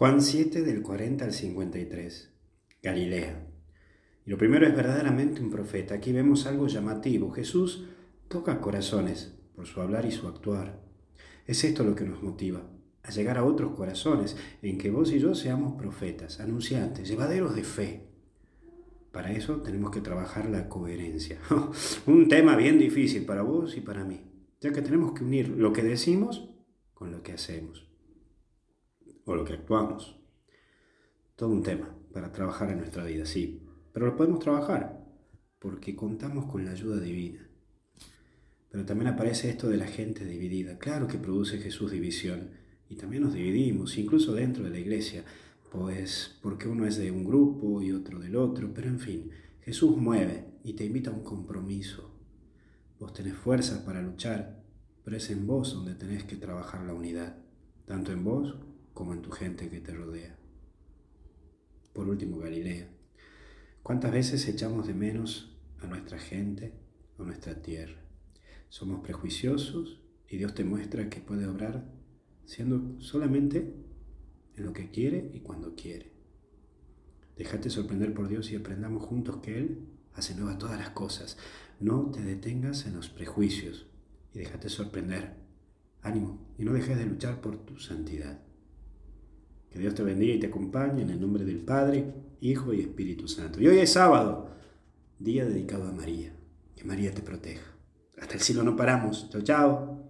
Juan 7 del 40 al 53. Galilea. Y lo primero es verdaderamente un profeta. Aquí vemos algo llamativo. Jesús toca corazones por su hablar y su actuar. Es esto lo que nos motiva, a llegar a otros corazones, en que vos y yo seamos profetas, anunciantes, llevaderos de fe. Para eso tenemos que trabajar la coherencia. un tema bien difícil para vos y para mí, ya que tenemos que unir lo que decimos con lo que hacemos o lo que actuamos. Todo un tema para trabajar en nuestra vida, sí, pero lo podemos trabajar porque contamos con la ayuda divina. Pero también aparece esto de la gente dividida. Claro que produce Jesús división y también nos dividimos, incluso dentro de la iglesia, pues porque uno es de un grupo y otro del otro, pero en fin, Jesús mueve y te invita a un compromiso. Vos tenés fuerza para luchar, pero es en vos donde tenés que trabajar la unidad, tanto en vos como en tu gente que te rodea. Por último, Galilea. ¿Cuántas veces echamos de menos a nuestra gente, a nuestra tierra? Somos prejuiciosos y Dios te muestra que puede obrar siendo solamente en lo que quiere y cuando quiere. Déjate sorprender por Dios y aprendamos juntos que Él hace nueva todas las cosas. No te detengas en los prejuicios y déjate sorprender. Ánimo y no dejes de luchar por tu santidad. Que Dios te bendiga y te acompañe en el nombre del Padre, Hijo y Espíritu Santo. Y hoy es sábado, día dedicado a María. Que María te proteja. Hasta el cielo no paramos. Chao, chao.